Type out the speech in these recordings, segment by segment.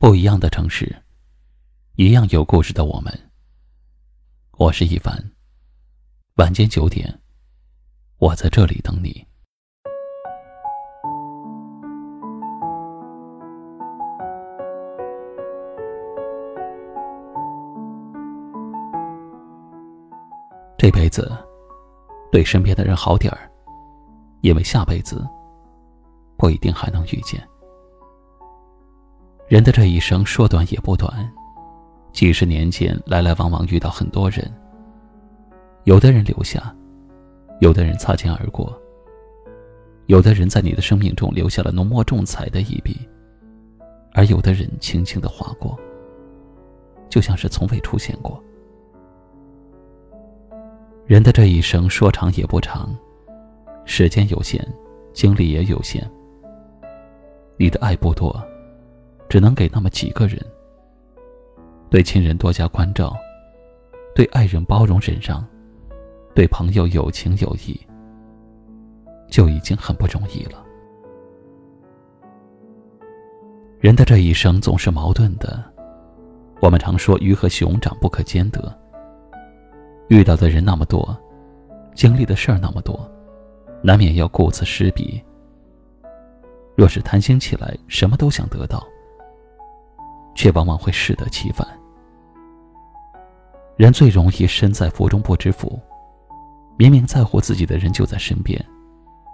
不一样的城市，一样有故事的我们。我是一凡。晚间九点，我在这里等你。这辈子，对身边的人好点儿，因为下辈子不一定还能遇见。人的这一生说短也不短，几十年间来来往往遇到很多人。有的人留下，有的人擦肩而过。有的人在你的生命中留下了浓墨重彩的一笔，而有的人轻轻的划过，就像是从未出现过。人的这一生说长也不长，时间有限，精力也有限。你的爱不多。只能给那么几个人，对亲人多加关照，对爱人包容忍让，对朋友有情有义，就已经很不容易了。人的这一生总是矛盾的，我们常说鱼和熊掌不可兼得。遇到的人那么多，经历的事儿那么多，难免要顾此失彼。若是贪心起来，什么都想得到。却往往会适得其反。人最容易身在福中不知福，明明在乎自己的人就在身边，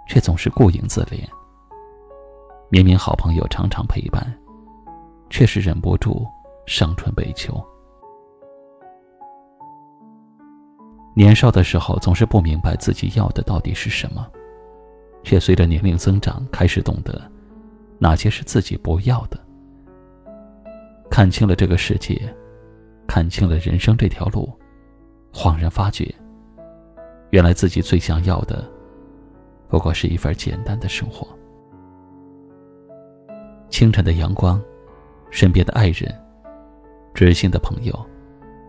却总是顾影自怜。明明好朋友常常陪伴，却是忍不住伤春悲秋。年少的时候总是不明白自己要的到底是什么，却随着年龄增长开始懂得，哪些是自己不要的。看清了这个世界，看清了人生这条路，恍然发觉，原来自己最想要的，不过是一份简单的生活。清晨的阳光，身边的爱人，知心的朋友，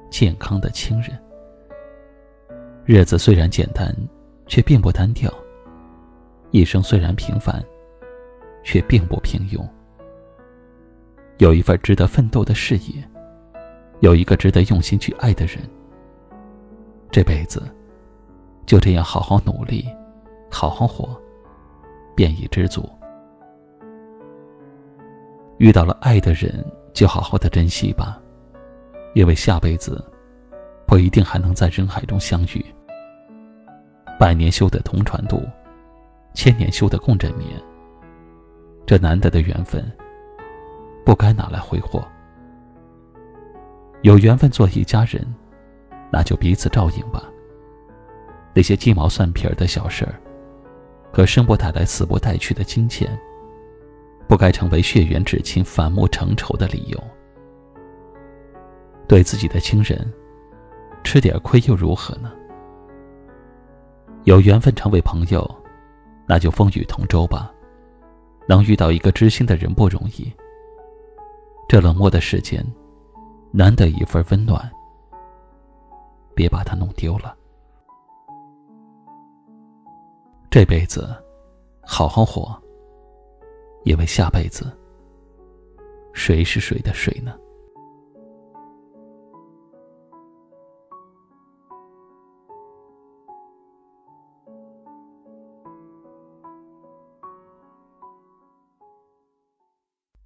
健康的亲人。日子虽然简单，却并不单调；一生虽然平凡，却并不平庸。有一份值得奋斗的事业，有一个值得用心去爱的人。这辈子就这样好好努力，好好活，便已知足。遇到了爱的人，就好好的珍惜吧，因为下辈子不一定还能在人海中相遇。百年修得同船渡，千年修得共枕眠。这难得的缘分。不该拿来挥霍。有缘分做一家人，那就彼此照应吧。那些鸡毛蒜皮儿的小事儿，可生不带来死不带去的金钱，不该成为血缘至亲反目成仇的理由。对自己的亲人，吃点亏又如何呢？有缘分成为朋友，那就风雨同舟吧。能遇到一个知心的人不容易。这冷漠的世间，难得一份温暖，别把它弄丢了。这辈子，好好活，因为下辈子，谁是谁的谁呢？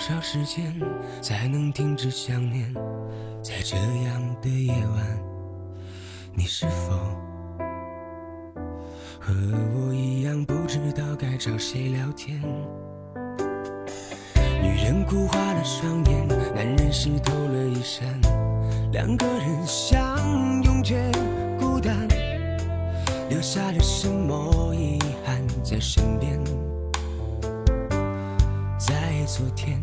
少时间才能停止想念？在这样的夜晚，你是否和我一样不知道该找谁聊天？女人哭花了双眼，男人湿透了衣衫，两个人相拥却孤单，留下了什么遗憾在身边？昨天。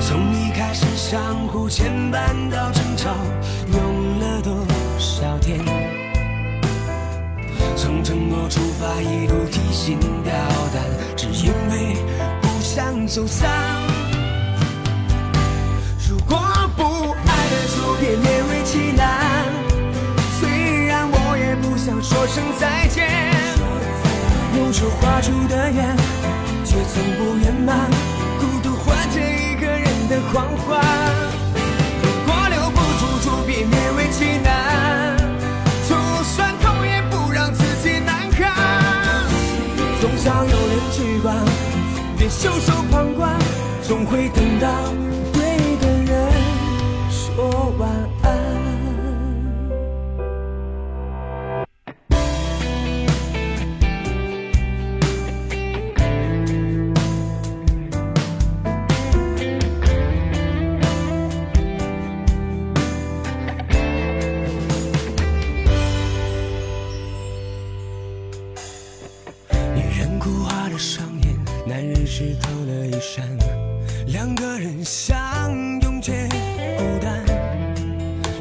从一开始相互牵绊到争吵，用了多少天？从承诺出发，一路提心吊胆，只因为不想走散。如果不爱了，就别勉为其难。虽然我也不想说声再见，手画出的圆，却从不圆满。孤独换着一个人的狂欢。如果留不住，就别勉为其难。就算痛，也不让自己难堪。总想有人去管，别袖手旁观，总会等到对的人说晚男人湿透了衣衫，两个人相拥却孤单，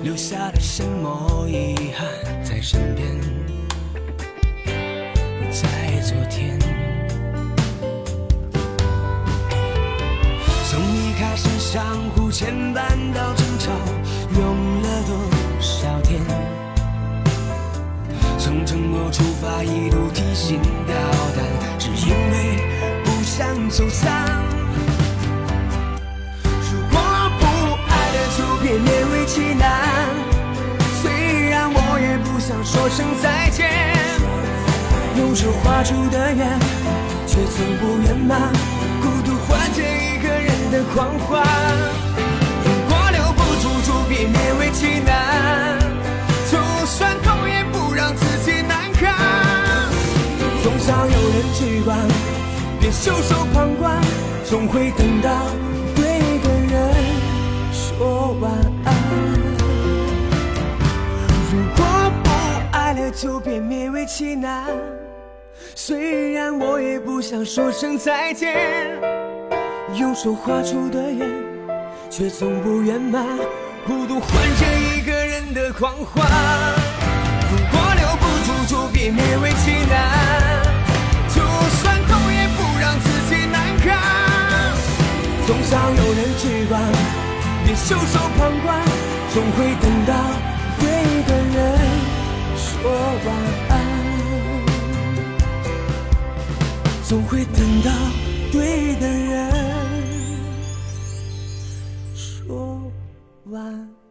留下了什么遗憾在身边？在昨天，从一开始相互牵绊到争吵，用了多少天？从承诺出发，一路提心吊胆，走散。如果不爱了，就别勉为其难。虽然我也不想说声再见，用手画出的圆，却从不圆满。孤独换着一个人的狂欢。如果留不住，就别勉为其难。就算痛，也不让自己难堪。总想有人去管，袖手旁观，总会等到对的人说晚安。如果不爱了，就别勉为其难。虽然我也不想说声再见，用手画出的圆，却从不圆满。孤独换着一个人的狂欢。如果留不住，就别勉为其难。看总想有人去管别袖手旁观总会等到对的人说晚安。总会等到对的人说晚安。